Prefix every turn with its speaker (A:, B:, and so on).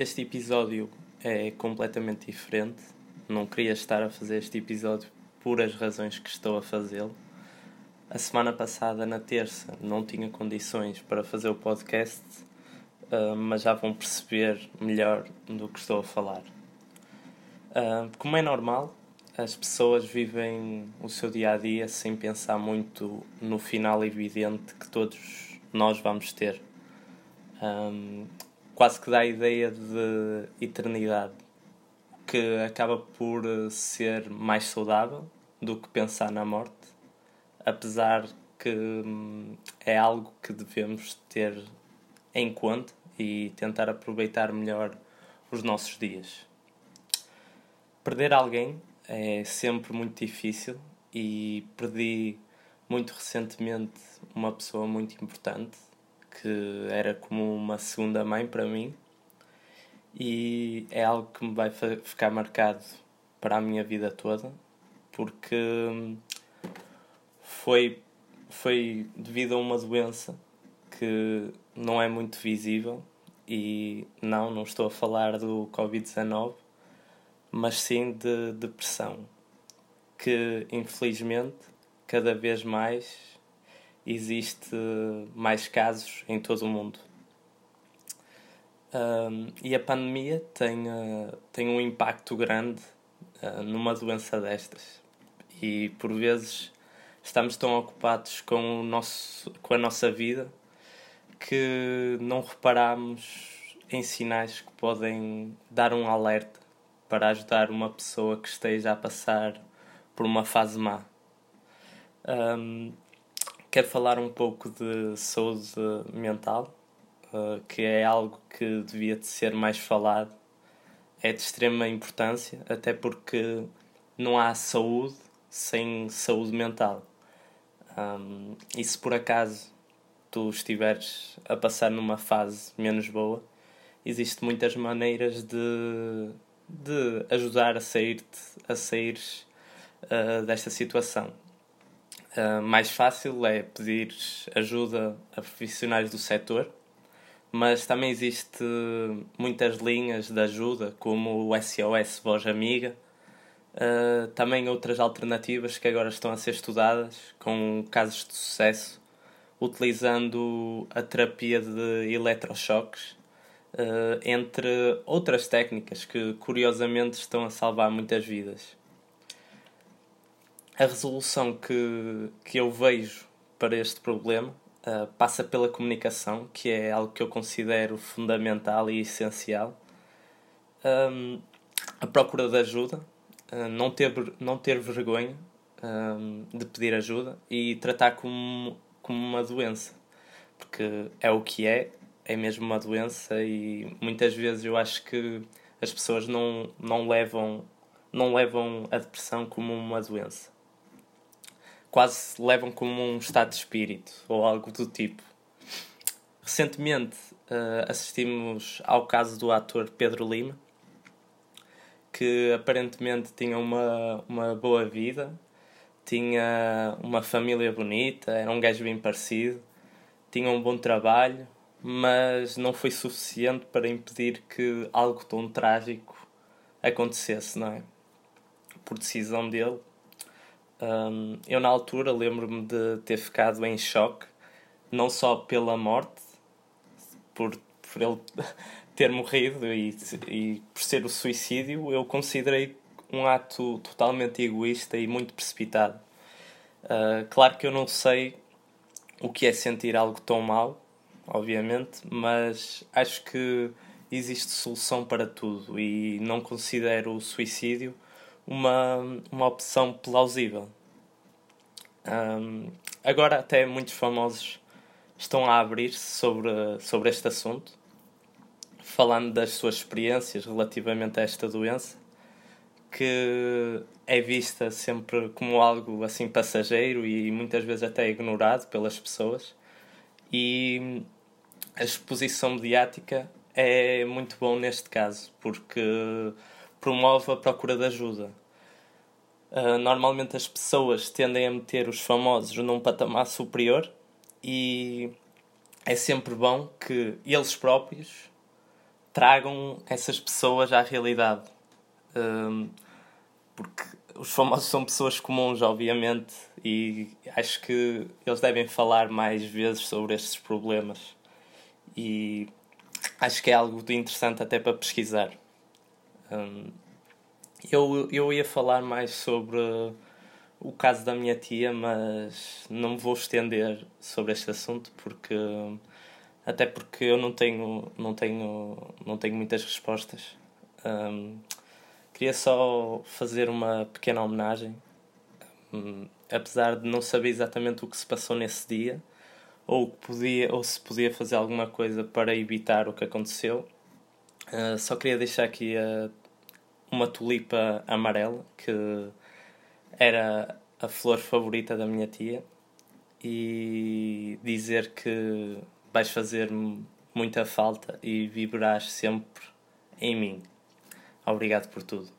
A: Este episódio é completamente diferente. Não queria estar a fazer este episódio por as razões que estou a fazê-lo. A semana passada, na terça, não tinha condições para fazer o podcast, uh, mas já vão perceber melhor do que estou a falar. Uh, como é normal, as pessoas vivem o seu dia a dia sem pensar muito no final evidente que todos nós vamos ter. Um, quase que dá a ideia de eternidade, que acaba por ser mais saudável do que pensar na morte, apesar que hum, é algo que devemos ter em conta e tentar aproveitar melhor os nossos dias. Perder alguém é sempre muito difícil e perdi muito recentemente uma pessoa muito importante que era como uma segunda mãe para mim. E é algo que me vai ficar marcado para a minha vida toda porque foi foi devido a uma doença que não é muito visível. E não, não estou a falar do Covid-19 mas sim de depressão, que infelizmente cada vez mais existe mais casos em todo o mundo. Um, e a pandemia tem, uh, tem um impacto grande uh, numa doença destas. E por vezes estamos tão ocupados com, o nosso, com a nossa vida que não reparamos em sinais que podem dar um alerta para ajudar uma pessoa que esteja a passar por uma fase má. Um, quero falar um pouco de saúde mental, uh, que é algo que devia de ser mais falado. É de extrema importância, até porque não há saúde sem saúde mental. Um, e se por acaso tu estiveres a passar numa fase menos boa, existem muitas maneiras de de ajudar a sair a sair uh, desta situação. Uh, mais fácil é pedir ajuda a profissionais do setor, mas também existe muitas linhas de ajuda, como o SOS Voz Amiga, uh, também outras alternativas que agora estão a ser estudadas com casos de sucesso, utilizando a terapia de eletrochoques uh, entre outras técnicas que curiosamente estão a salvar muitas vidas. A resolução que, que eu vejo para este problema uh, passa pela comunicação, que é algo que eu considero fundamental e essencial. Um, a procura de ajuda, uh, não, ter, não ter vergonha um, de pedir ajuda e tratar como, como uma doença, porque é o que é é mesmo uma doença e muitas vezes eu acho que as pessoas não, não, levam, não levam a depressão como uma doença. Quase levam como um estado de espírito ou algo do tipo. Recentemente uh, assistimos ao caso do ator Pedro Lima, que aparentemente tinha uma, uma boa vida, tinha uma família bonita, era um gajo bem parecido, tinha um bom trabalho, mas não foi suficiente para impedir que algo tão trágico acontecesse, não é? Por decisão dele. Um, eu, na altura, lembro-me de ter ficado em choque, não só pela morte, por, por ele ter morrido e, e por ser o suicídio, eu considerei um ato totalmente egoísta e muito precipitado. Uh, claro que eu não sei o que é sentir algo tão mal, obviamente, mas acho que existe solução para tudo e não considero o suicídio uma, uma opção plausível. Um, agora, até muitos famosos estão a abrir-se sobre, sobre este assunto, falando das suas experiências relativamente a esta doença, que é vista sempre como algo assim passageiro e muitas vezes até ignorado pelas pessoas. E a exposição mediática é muito bom neste caso, porque promove a procura de ajuda. Uh, normalmente as pessoas tendem a meter os famosos num patamar superior e é sempre bom que eles próprios tragam essas pessoas à realidade. Um, porque os famosos são pessoas comuns, obviamente, e acho que eles devem falar mais vezes sobre estes problemas. E acho que é algo de interessante até para pesquisar. Um, eu, eu ia falar mais sobre o caso da minha tia, mas não me vou estender sobre este assunto porque até porque eu não tenho não tenho não tenho muitas respostas. Um, queria só fazer uma pequena homenagem, um, apesar de não saber exatamente o que se passou nesse dia ou podia ou se podia fazer alguma coisa para evitar o que aconteceu. Uh, só queria deixar aqui uh, uma tulipa amarela que era a flor favorita da minha tia e dizer que vais fazer muita falta e vibrarás sempre em mim. Obrigado por tudo.